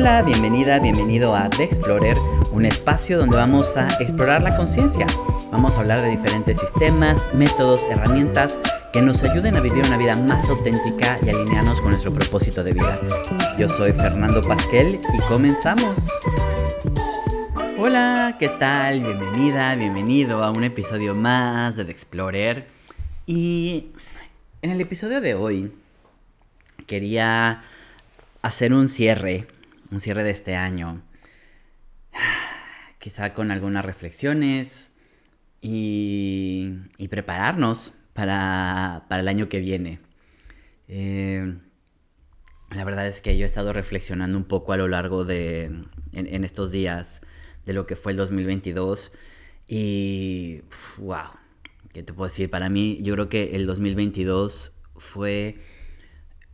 Hola, bienvenida, bienvenido a The Explorer, un espacio donde vamos a explorar la conciencia. Vamos a hablar de diferentes sistemas, métodos, herramientas que nos ayuden a vivir una vida más auténtica y alinearnos con nuestro propósito de vida. Yo soy Fernando Pasquel y comenzamos. Hola, ¿qué tal? Bienvenida, bienvenido a un episodio más de The Explorer. Y en el episodio de hoy quería hacer un cierre, un cierre de este año. Quizá con algunas reflexiones y, prepararnos para, el año que viene. Eh, la verdad es que yo he estado reflexionando un poco a lo largo de en, estos días de lo que fue el 2022 y wow, ¿qué te puedo decir? Para mí yo creo que el 2022 fue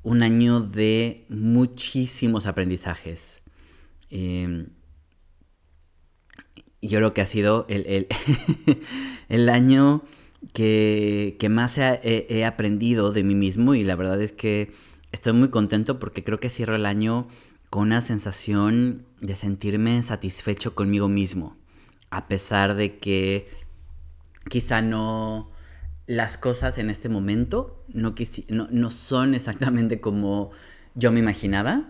un año de muchísimos aprendizajes. Em, yo creo que ha sido el, el, año que, más he, aprendido de mí mismo y la verdad es que estoy muy contento porque creo que cierro el año con una sensación de sentirme satisfecho conmigo mismo, a pesar de que quizá no las cosas en este momento no, no, son exactamente como yo me imaginaba,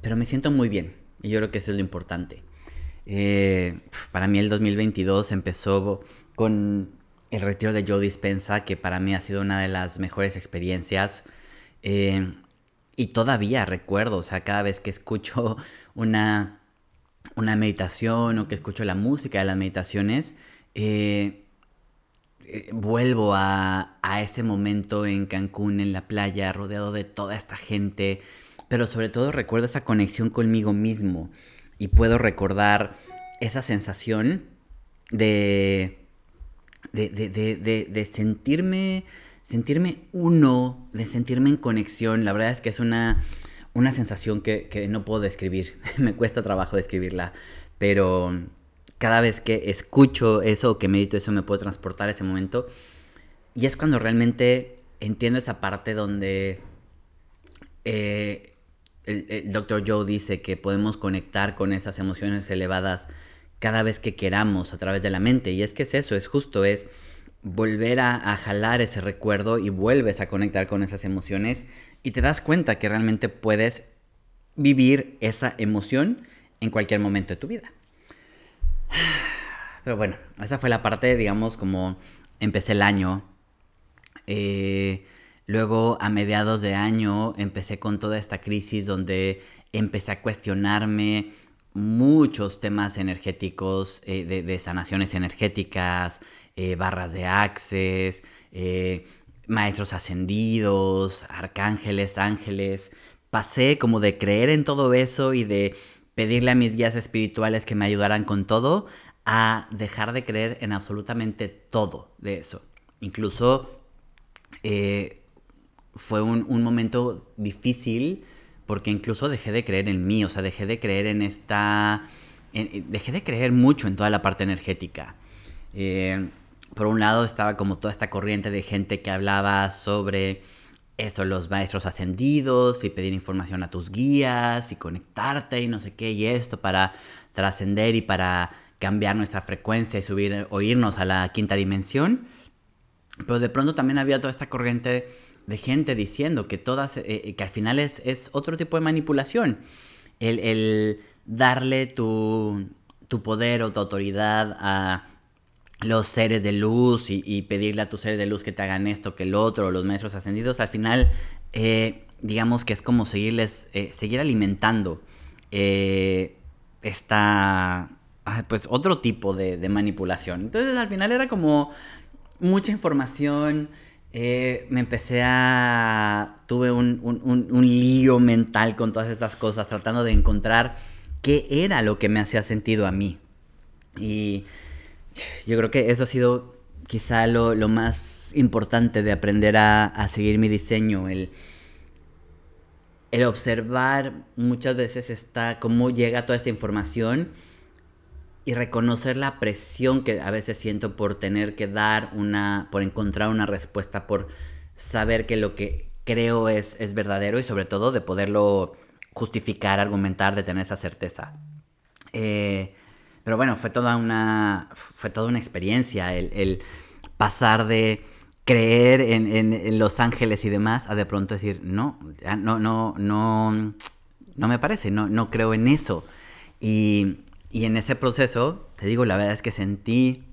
pero me siento muy bien y yo creo que eso es lo importante. Eh, para mí el 2022 empezó con el retiro de Joe Dispensa, que para mí ha sido una de las mejores experiencias. Eh, y todavía recuerdo, o sea, cada vez que escucho una, una meditación o que escucho la música de las meditaciones, eh, eh, vuelvo a, ese momento en Cancún, en la playa, rodeado de toda esta gente, pero sobre todo recuerdo esa conexión conmigo mismo y puedo recordar esa sensación de, de, sentirme, sentirme uno, de sentirme en conexión. La verdad es que es una, una sensación que, que no puedo describir, me cuesta trabajo describirla, pero cada vez que escucho eso o que medito eso me puedo transportar a ese momento. Y es cuando realmente entiendo esa parte donde eh, el, Dr. Joe dice que podemos conectar con esas emociones elevadas cada vez que queramos a través de la mente. Y es que es eso, es justo, es volver a jalar ese recuerdo y vuelves a conectar con esas emociones y te das cuenta que realmente puedes vivir esa emoción en cualquier momento de tu vida. Pero bueno, esa fue la parte, digamos, como empecé el año. Eh, luego, a mediados de año, empecé con toda esta crisis donde empecé a cuestionarme muchos temas energéticos, eh, de, sanaciones energéticas, eh, barras de access, maestros ascendidos, arcángeles, ángeles. Pasé como de creer en todo eso y de pedirle a mis guías espirituales que me ayudaran con todo, a dejar de creer en absolutamente todo de eso. Incluso eh, fue un, momento difícil porque incluso dejé de creer en mí, o sea, dejé de creer en esta... dejé de creer mucho en toda la parte energética. Eh, por un lado estaba como toda esta corriente de gente que hablaba sobre esto, los maestros ascendidos y pedir información a tus guías y conectarte y no sé qué y esto para trascender y para cambiar nuestra frecuencia y subir, oírnos a la quinta dimensión. Pero de pronto también había toda esta corriente de gente diciendo que todas, eh, eh, que al final es, es, otro tipo de manipulación. El, el darle tu, tu poder o tu autoridad a los seres de luz y, pedirle a tus seres de luz que te hagan esto, que el otro, los maestros ascendidos, al final, eh, digamos que es como seguirles, eh, seguir alimentando eh, esta, pues otro tipo de, manipulación. Entonces al final era como mucha información, me empecé a, tuve un, un lío mental con todas estas cosas, tratando de encontrar qué era lo que me hacía sentido a mí. Y yo creo que eso ha sido quizá lo, más importante de aprender a, seguir mi diseño, el, el observar muchas veces está cómo llega toda esta información y reconocer la presión que a veces siento por tener que dar una, por encontrar una respuesta, por saber que lo que creo es, es verdadero y sobre todo de poderlo justificar, argumentar, de tener esa certeza. Eh, pero bueno, fue toda una, fue toda una experiencia el, pasar de creer en, Los Ángeles y demás a de pronto decir, no, no, no, no, no me parece, no, no creo en eso. Y, en ese proceso, te digo, la verdad es que sentí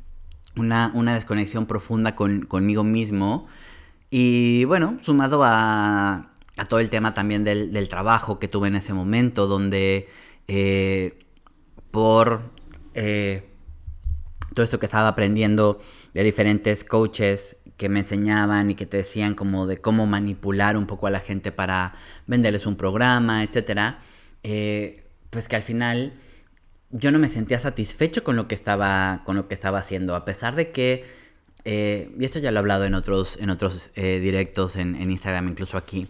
una, una desconexión profunda con, conmigo mismo. Y bueno, sumado a, a todo el tema también del, del, trabajo que tuve en ese momento, donde eh, por eh, todo esto que estaba aprendiendo de diferentes coaches que me enseñaban y que te decían como de cómo manipular un poco a la gente para venderles un programa, etcétera, eh, pues que al final yo no me sentía satisfecho con lo que estaba, con lo que estaba haciendo, a pesar de que, eh, y esto ya lo he hablado en otros, en otros directos en, Instagram, incluso aquí,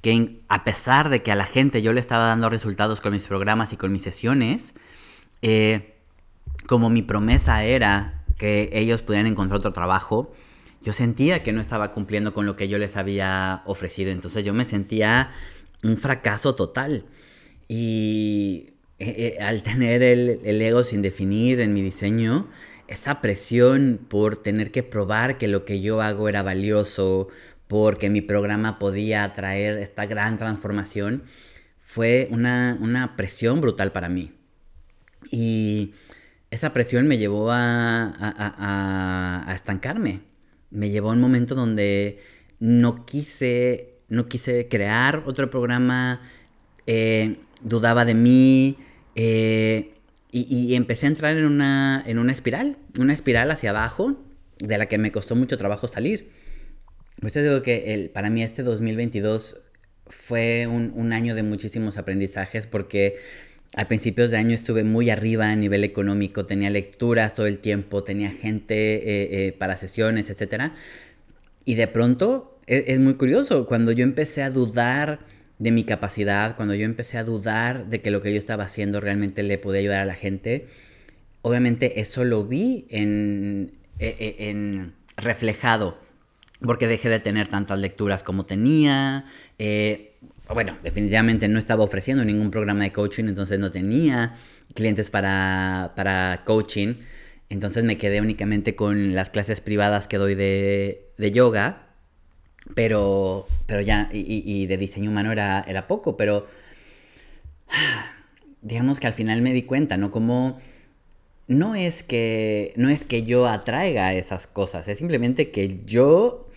que a pesar de que a la gente yo le estaba dando resultados con mis programas y con mis sesiones, eh, como mi promesa era que ellos pudieran encontrar otro trabajo, yo sentía que no estaba cumpliendo con lo que yo les había ofrecido. Entonces yo me sentía un fracaso total. Y eh, eh, al tener el, el, ego sin definir en mi diseño, esa presión por tener que probar que lo que yo hago era valioso, porque mi programa podía traer esta gran transformación, fue una, una presión brutal para mí. Y esa presión me llevó a, estancarme. Me llevó a un momento donde no quise, no quise crear otro programa, eh, dudaba de mí eh, y, empecé a entrar en una, en una espiral, una espiral hacia abajo de la que me costó mucho trabajo salir. Pues te digo que el, para mí este 2022 fue un, un año de muchísimos aprendizajes porque a principios de año estuve muy arriba a nivel económico, tenía lecturas todo el tiempo, tenía gente eh, eh, para sesiones, etc. Y de pronto es, es, muy curioso, cuando yo empecé a dudar de mi capacidad, cuando yo empecé a dudar de que lo que yo estaba haciendo realmente le podía ayudar a la gente, obviamente eso lo vi en, e, e, en reflejado, porque dejé de tener tantas lecturas como tenía. Eh, bueno, definitivamente no estaba ofreciendo ningún programa de coaching, entonces no tenía clientes para, coaching. Entonces me quedé únicamente con las clases privadas que doy de, yoga, pero, pero ya, y, de diseño humano era, era poco, pero digamos que al final me di cuenta, ¿no? Como no es que, no es que yo atraiga esas cosas, es simplemente que yo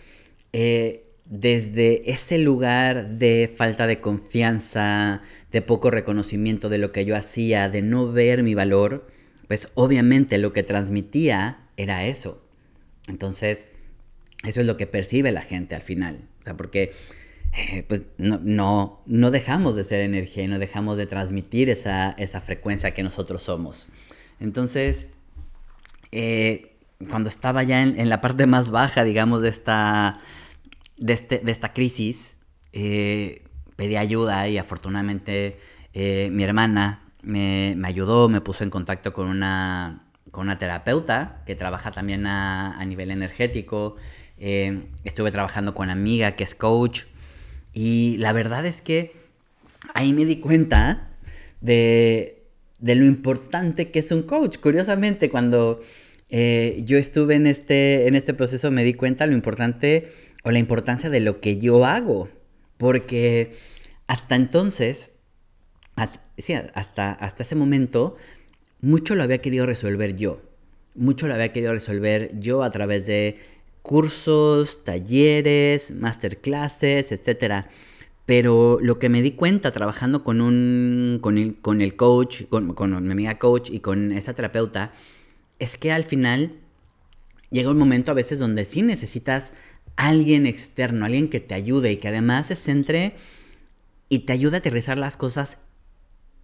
eh, desde ese lugar de falta de confianza, de poco reconocimiento de lo que yo hacía, de no ver mi valor, pues obviamente lo que transmitía era eso. Entonces, eso es lo que percibe la gente al final. O sea, porque eh, pues no, no, dejamos de ser energía y no dejamos de transmitir esa, esa frecuencia que nosotros somos. Entonces, eh, cuando estaba ya en la parte más baja, digamos, de esta de, este, de esta crisis, eh, pedí ayuda y afortunadamente eh, mi hermana me, ayudó, me puso en contacto con una, con una terapeuta que trabaja también a, nivel energético. Eh, estuve trabajando con una amiga que es coach y la verdad es que ahí me di cuenta de, de lo importante que es un coach. Curiosamente, cuando yo estuve en este, en este proceso me di cuenta de lo importante o la importancia de lo que yo hago. Porque hasta entonces, hasta, hasta ese momento, mucho lo había querido resolver yo. Mucho lo había querido resolver yo a través de cursos, talleres, masterclasses, etc. Pero lo que me di cuenta trabajando con, un, con, el, coach, con, con mi amiga coach y con esa terapeuta, es que al final llega un momento a veces donde sí necesitas alguien externo, alguien que te ayude y que además se centre y te ayude a aterrizar las cosas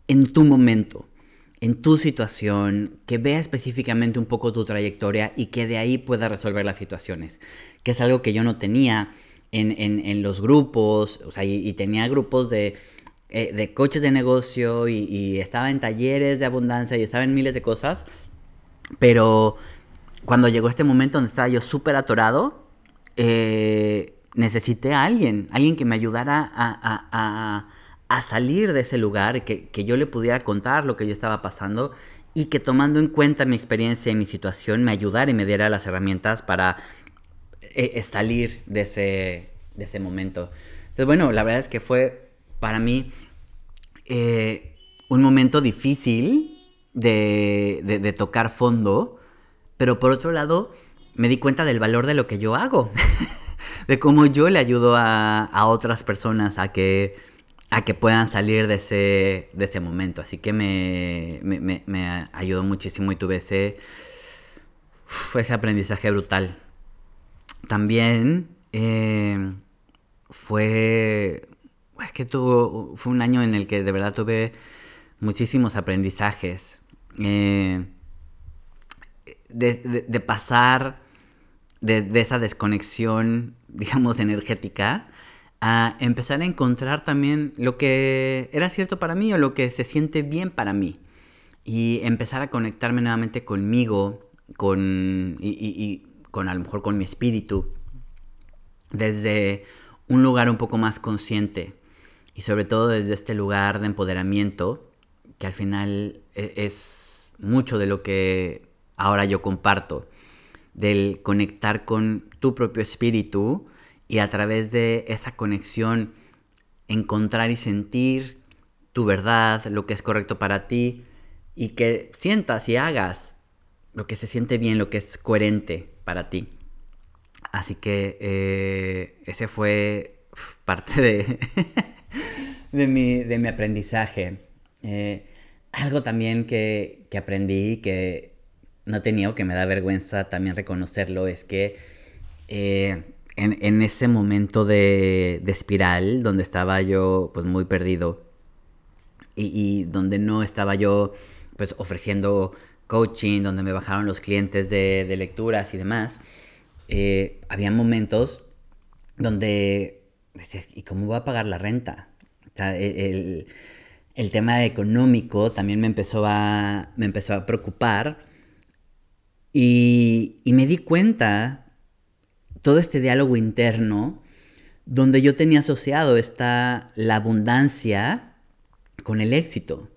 en tu momento, en tu situación, que vea específicamente un poco tu trayectoria y que de ahí pueda resolver las situaciones, que es algo que yo no tenía en, los grupos, o sea, y, tenía grupos de, eh, de coches de negocio y, y estaba en talleres de abundancia y estaba en miles de cosas, pero cuando llegó este momento donde estaba yo súper atorado, eh, necesité a alguien, alguien que me ayudara a, salir de ese lugar, que, yo le pudiera contar lo que yo estaba pasando y que tomando en cuenta mi experiencia y mi situación me ayudara y me diera las herramientas para eh, eh, salir de ese, momento. Entonces, bueno, la verdad es que fue para mí eh, un momento difícil de, tocar fondo, pero por otro lado me di cuenta del valor de lo que yo hago, de cómo yo le ayudo a, a otras personas a que a que puedan salir de ese, de ese momento. Así que me, me, me, ayudó muchísimo y tuve ese, ese aprendizaje brutal. También eh, fue, es que tuvo, fue un año en el que de verdad tuve muchísimos aprendizajes. Eh, de, de, pasar de, esa desconexión, digamos, energética a empezar a encontrar también lo que era cierto para mí o lo que se siente bien para mí. Y empezar a conectarme nuevamente conmigo, con, y, con a lo mejor con mi espíritu, desde un lugar un poco más consciente. Y sobre todo desde este lugar de empoderamiento, que al final e, es mucho de lo que ahora yo comparto, del conectar con tu propio espíritu y a través de esa conexión encontrar y sentir tu verdad, lo que es correcto para ti y que sientas y hagas lo que se siente bien, lo que es coherente para ti. Así que eh, ese fue parte de, de, mi, aprendizaje. Eh, algo también que, que aprendí que no tenía o que me da vergüenza también reconocerlo es que eh, en, ese momento de, espiral donde estaba yo pues muy perdido y, donde no estaba yo pues ofreciendo coaching, donde me bajaron los clientes de, lecturas y demás, eh, había momentos donde decías, ¿y cómo voy a pagar la renta? O sea, e, el, tema económico también me empezó me empezó a preocupar y, y me di cuenta todo este diálogo interno donde yo tenía asociado esta, la abundancia con el éxito.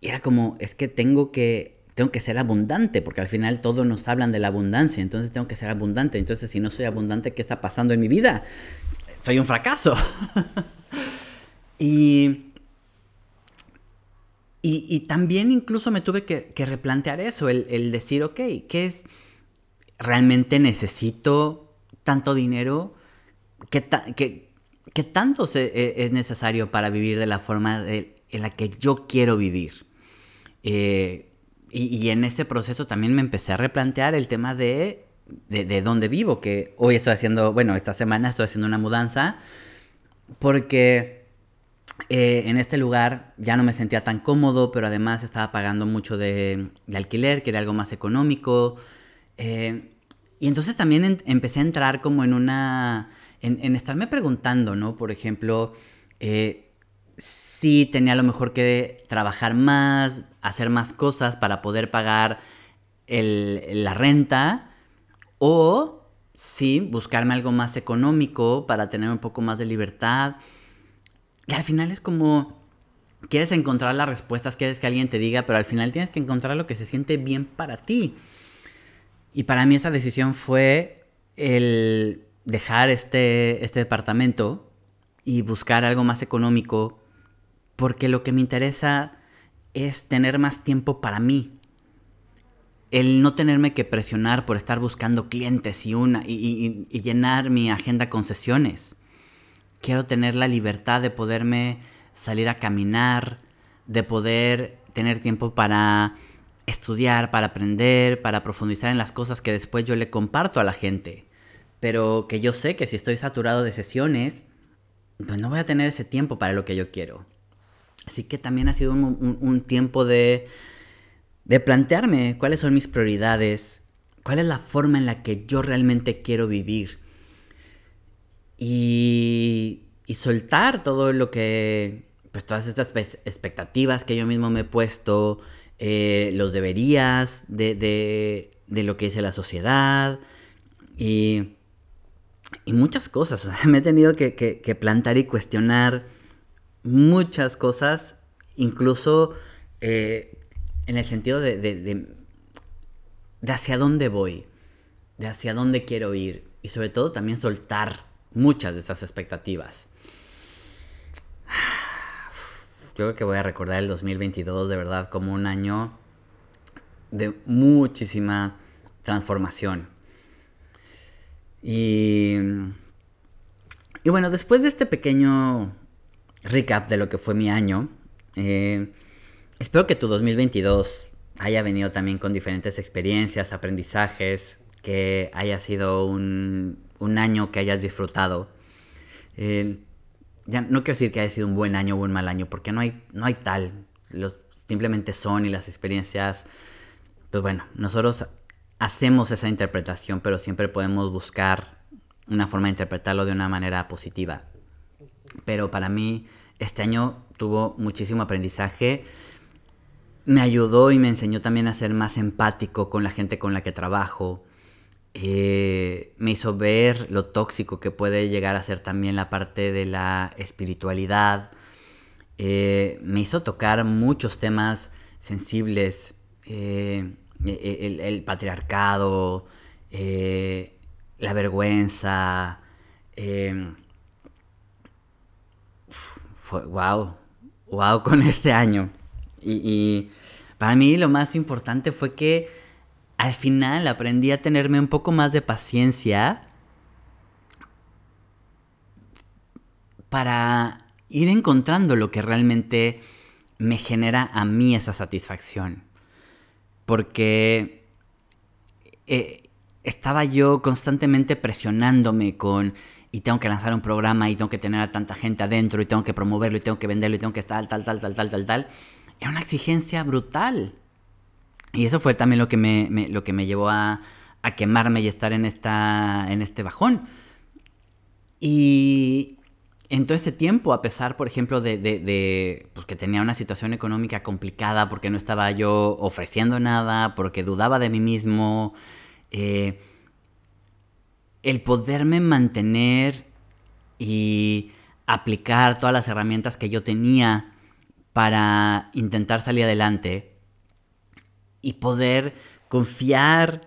Y era como, es que tengo que, tengo que ser abundante, porque al final todos nos hablan de la abundancia, entonces tengo que ser abundante. Entonces, si no soy abundante, ¿qué está pasando en mi vida? Soy un fracaso. y, y, también incluso me tuve que, replantear eso, el, decir, ok, ¿qué es? ¿Realmente necesito tanto dinero? ¿Qué, tanto e, es necesario para vivir de la forma en la que yo quiero vivir? Eh, y, en este proceso también me empecé a replantear el tema de, de, dónde vivo, que hoy estoy haciendo, bueno, esta semana estoy haciendo una mudanza, porque eh, en este lugar ya no me sentía tan cómodo, pero además estaba pagando mucho de, alquiler, que era algo más económico. Eh, y entonces también empecé a entrar como en una... En, estarme preguntando, ¿no? Por ejemplo, eh, si tenía a lo mejor que trabajar más, hacer más cosas para poder pagar la renta, o si buscarme algo más económico para tener un poco más de libertad. Y al final es como, quieres encontrar las respuestas, quieres que alguien te diga, pero al final tienes que encontrar lo que se siente bien para ti. Y para mí esa decisión fue el dejar este, este departamento y buscar algo más económico, porque lo que me interesa es tener más tiempo para mí. El no tenerme que presionar por estar buscando clientes y, una, y, y llenar mi agenda con sesiones. Quiero tener la libertad de poderme salir a caminar, de poder tener tiempo para estudiar, para aprender, para profundizar en las cosas que después yo le comparto a la gente. Pero que yo sé que si estoy saturado de sesiones, pues no voy a tener ese tiempo para lo que yo quiero. Así que también ha sido un, tiempo de, de plantearme cuáles son mis prioridades, cuál es la forma en la que yo realmente quiero vivir. Y, y soltar todo lo que, pues todas estas expectativas que yo mismo me he puesto, eh, los deberías de, lo que dice la sociedad y, muchas cosas. me he tenido que, plantar y cuestionar muchas cosas, incluso eh, en el sentido de, de, de hacia dónde voy, de hacia dónde quiero ir y sobre todo también soltar muchas de esas expectativas. Yo creo que voy a recordar el 2022 de verdad como un año de muchísima transformación. Y, y bueno, después de este pequeño recap de lo que fue mi año, eh, espero que tu 2022 haya venido también con diferentes experiencias, aprendizajes, que haya sido un, un año que hayas disfrutado. Eh, ya no quiero decir que haya sido un buen año o un mal año, porque no hay, no hay tal. Los, simplemente son y las experiencias, pues bueno, nosotros hacemos esa interpretación, pero siempre podemos buscar una forma de interpretarlo de una manera positiva. Pero para mí este año tuvo muchísimo aprendizaje. Me ayudó y me enseñó también a ser más empático con la gente con la que trabajo. Eh, me hizo ver lo tóxico que puede llegar a ser también la parte de la espiritualidad. Eh, me hizo tocar muchos temas sensibles. Eh, e, e, el, patriarcado, la vergüenza. Fue, wow, wow con este año. Y, para mí lo más importante fue que al final aprendí a tenerme un poco más de paciencia para ir encontrando lo que realmente me genera a mí esa satisfacción porque eh, estaba yo constantemente presionándome con y tengo que lanzar un programa y tengo que tener a tanta gente adentro y tengo que promoverlo y tengo que venderlo y tengo que tal, tal, tal, tal, tal, tal, tal. Era una exigencia brutal. Y eso fue también lo que me, lo que me llevó a, quemarme y estar en, esta, en este bajón. Y, en todo este tiempo, a pesar, por ejemplo, de, pues, que tenía una situación económica complicada porque no estaba yo ofreciendo nada, porque dudaba de mí mismo, eh, el poderme mantener y aplicar todas las herramientas que yo tenía para intentar salir adelante y poder confiar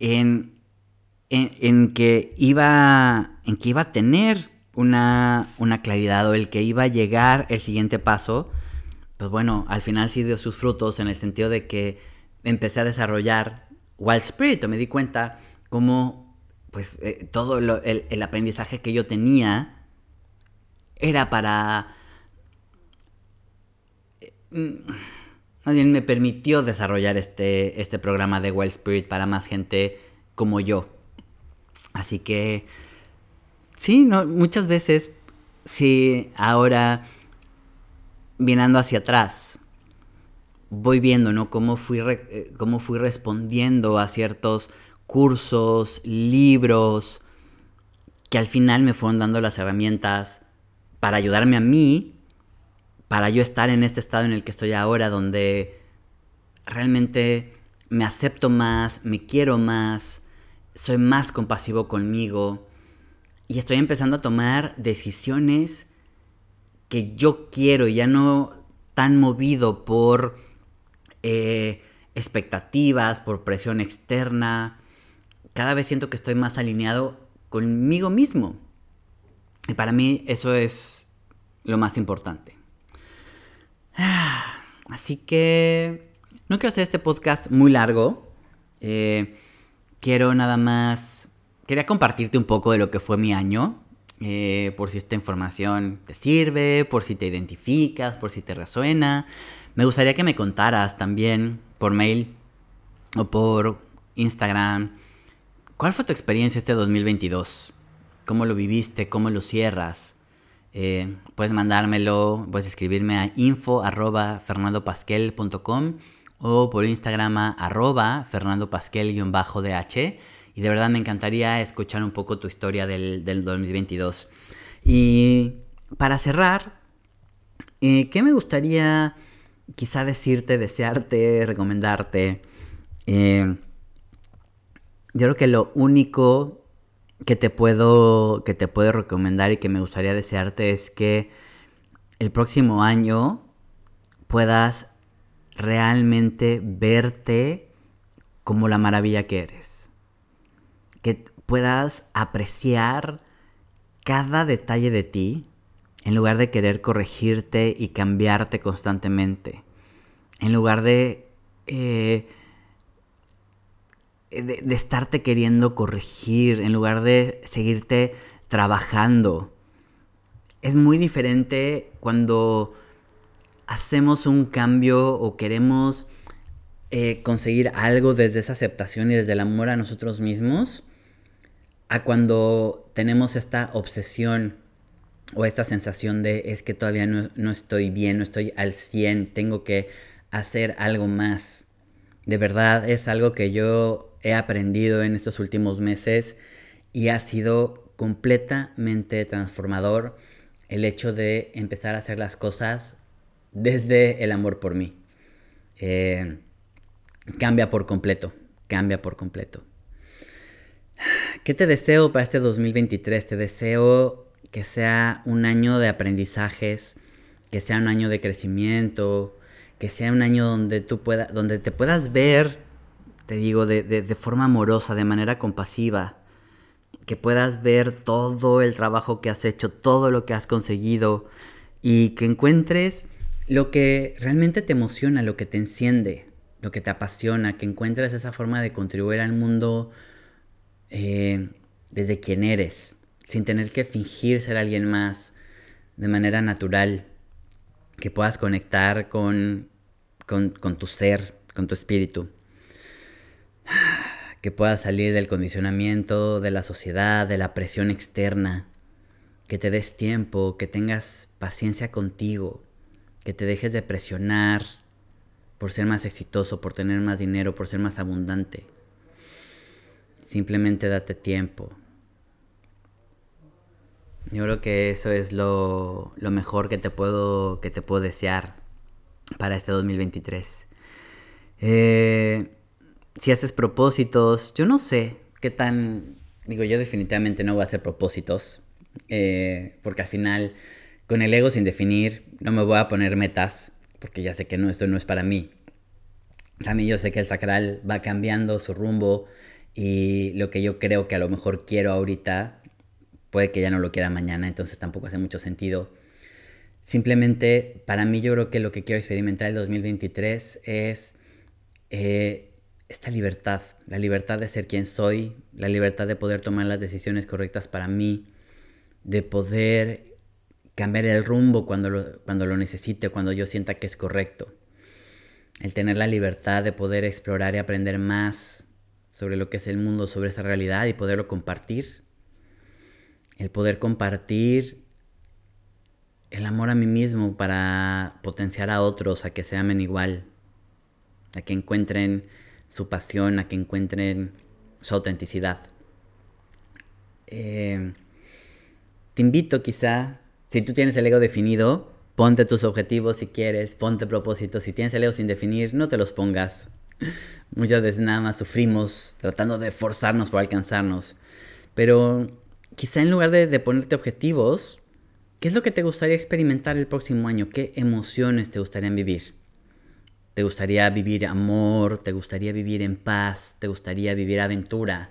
en, en, que, iba, en que iba a tener una, claridad o el que iba a llegar el siguiente paso, pues bueno, al final sí dio sus frutos en el sentido de que empecé a desarrollar Wild Spirit, me di cuenta cómo pues eh, todo el, aprendizaje que yo tenía era para... Eh, más bien me permitió desarrollar este, este programa de Wild Spirit para más gente como yo. Así que Sí, no, muchas veces, sí, ahora, mirando hacia atrás, voy viendo, ¿no? Cómo fui, eh, cómo fui respondiendo a ciertos cursos, libros, que al final me fueron dando las herramientas para ayudarme a mí, para yo estar en este estado en el que estoy ahora, donde realmente me acepto más, me quiero más, soy más compasivo conmigo y estoy empezando a tomar decisiones que yo quiero, ya no tan movido por eh, expectativas, por presión externa. Cada vez siento que estoy más alineado conmigo mismo. Y para mí eso es lo más importante. Así que no quiero hacer este podcast muy largo. Eh, quiero nada más quería compartirte un poco de lo que fue mi año, eh, por si esta información te sirve, por si te identificas, por si te resuena. Me gustaría que me contaras también por mail o por Instagram. ¿Cuál fue tu experiencia este 2022? ¿Cómo lo viviste? ¿Cómo lo cierras? Eh, puedes mandármelo, puedes escribirme a info arroba fernandopasquel.com o por Instagram a arroba fernandopasquel-dh y de verdad me encantaría escuchar un poco tu historia del, 2022. Y para cerrar, eh, ¿qué me gustaría quizá decirte, desearte, recomendarte? Eh, yo creo que lo único que te puedo que te puedo recomendar y que me gustaría desearte es que el próximo año puedas realmente verte como la maravilla que eres. Que puedas apreciar cada detalle de ti en lugar de querer corregirte y cambiarte constantemente. En lugar de, eh, de, de estarte queriendo corregir, en lugar de seguirte trabajando. Es muy diferente cuando hacemos un cambio o queremos eh, conseguir algo desde esa aceptación y desde el amor a nosotros mismos, a cuando tenemos esta obsesión o esta sensación de es que todavía no, no estoy bien, no estoy al 100, tengo que hacer algo más. De verdad es algo que yo he aprendido en estos últimos meses y ha sido completamente transformador el hecho de empezar a hacer las cosas desde el amor por mí. Eh, cambia por completo, cambia por completo. ¿Qué te deseo para este 2023? Te deseo que sea un año de aprendizajes, que sea un año de crecimiento, que sea un año donde tú puedas, donde te puedas ver, te digo, de, de forma amorosa, de manera compasiva, que puedas ver todo el trabajo que has hecho, todo lo que has conseguido y que encuentres lo que realmente te emociona, lo que te enciende, lo que te apasiona, que encuentres esa forma de contribuir al mundo eh, desde quien eres, sin tener que fingir ser alguien más, de manera natural, que puedas conectar con, con, con tu ser, con tu espíritu, que puedas salir del condicionamiento de la sociedad, de la presión externa, que te des tiempo, que tengas paciencia contigo que te dejes de presionar por ser más exitoso, por tener más dinero, por ser más abundante. Simplemente date tiempo. Yo creo que eso es lo, mejor que te, puedo, que te puedo desear para este 2023. Eh, si haces propósitos, yo no sé qué tan... Digo, yo definitivamente no voy a hacer propósitos, eh, porque al final con el ego sin definir, no me voy a poner metas, porque ya sé que no, esto no es para mí. También yo sé que el sacral va cambiando su rumbo y lo que yo creo que a lo mejor quiero ahorita, puede que ya no lo quiera mañana, entonces tampoco hace mucho sentido. Simplemente, para mí yo creo que lo que quiero experimentar el 2023 es eh, esta libertad, la libertad de ser quien soy, la libertad de poder tomar las decisiones correctas para mí, de poder cambiar el rumbo cuando cuando lo necesite, cuando yo sienta que es correcto. El tener la libertad de poder explorar y aprender más sobre lo que es el mundo, sobre esa realidad y poderlo compartir. El poder compartir el amor a mí mismo para potenciar a otros a que se amen igual, a que encuentren su pasión, a que encuentren su autenticidad. Eh, te invito quizá si tú tienes el ego definido, ponte tus objetivos si quieres, ponte propósitos. Si tienes el ego sin definir, no te los pongas. Muchas veces nada más sufrimos tratando de forzarnos por alcanzarnos. Pero quizá en lugar de, de ponerte objetivos, ¿qué es lo que te gustaría experimentar el próximo año? ¿Qué emociones te gustarían vivir? ¿Te gustaría vivir amor? ¿Te gustaría vivir en paz? ¿Te gustaría vivir aventura?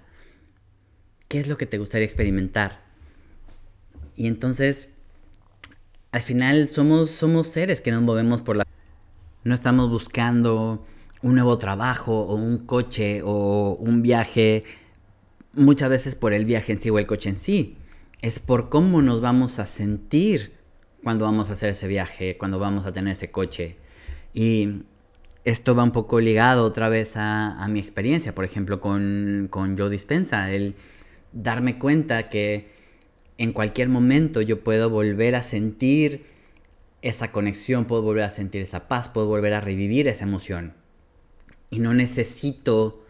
¿Qué es lo que te gustaría experimentar? Y entonces al final somos, somos seres que nos movemos por la... No estamos buscando un nuevo trabajo o un coche o un viaje, muchas veces por el viaje en sí o el coche en sí. Es por cómo nos vamos a sentir cuando vamos a hacer ese viaje, cuando vamos a tener ese coche. Y esto va un poco ligado otra vez a, mi experiencia, por ejemplo, con, con Joe Dispensa, el darme cuenta que en cualquier momento yo puedo volver a sentir esa conexión, puedo volver a sentir esa paz, puedo volver a revivir esa emoción. Y no necesito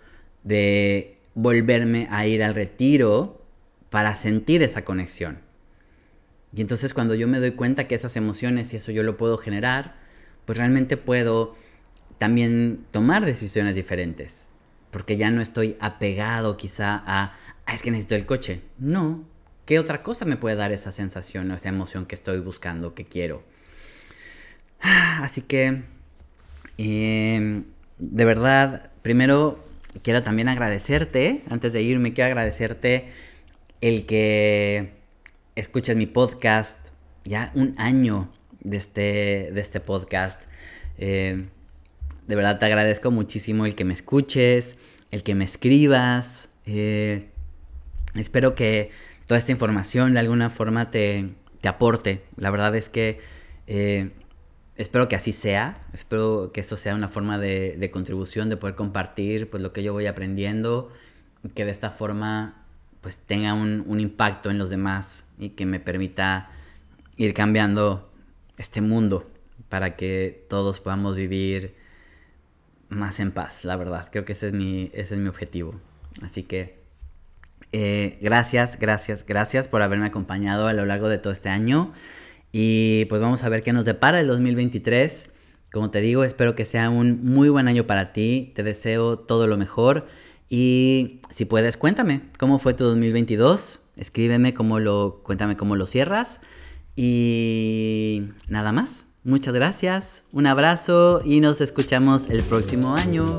de volverme a ir al retiro para sentir esa conexión. Y entonces cuando yo me doy cuenta que esas emociones y eso yo lo puedo generar, pues realmente puedo también tomar decisiones diferentes. Porque ya no estoy apegado quizá a, ah, es que necesito el coche. No, ¿Qué otra cosa me puede dar esa sensación o esa emoción que estoy buscando, que quiero? Así que, em, de verdad, primero quiero también agradecerte, antes de irme, quiero agradecerte el que escuches mi podcast, ya un año de este, de este podcast. Eh, de verdad te agradezco muchísimo el que me escuches, el que me escribas. Eh, espero que toda esta información de alguna forma te, aporte. La verdad es que eh, espero que así sea. Espero que esto sea una forma de, contribución, de poder compartir pues, lo que yo voy aprendiendo. Que de esta forma pues tenga un, un impacto en los demás y que me permita ir cambiando este mundo para que todos podamos vivir más en paz, la verdad. Creo que ese es mi, ese es mi objetivo. Así que eh, gracias, gracias, gracias por haberme acompañado a lo largo de todo este año. Y pues vamos a ver qué nos depara el 2023. Como te digo, espero que sea un muy buen año para ti. Te deseo todo lo mejor. Y si puedes, cuéntame cómo fue tu 2022. Escríbeme cómo lo, cuéntame cómo lo cierras. Y nada más. Muchas gracias, un abrazo y nos escuchamos el próximo año.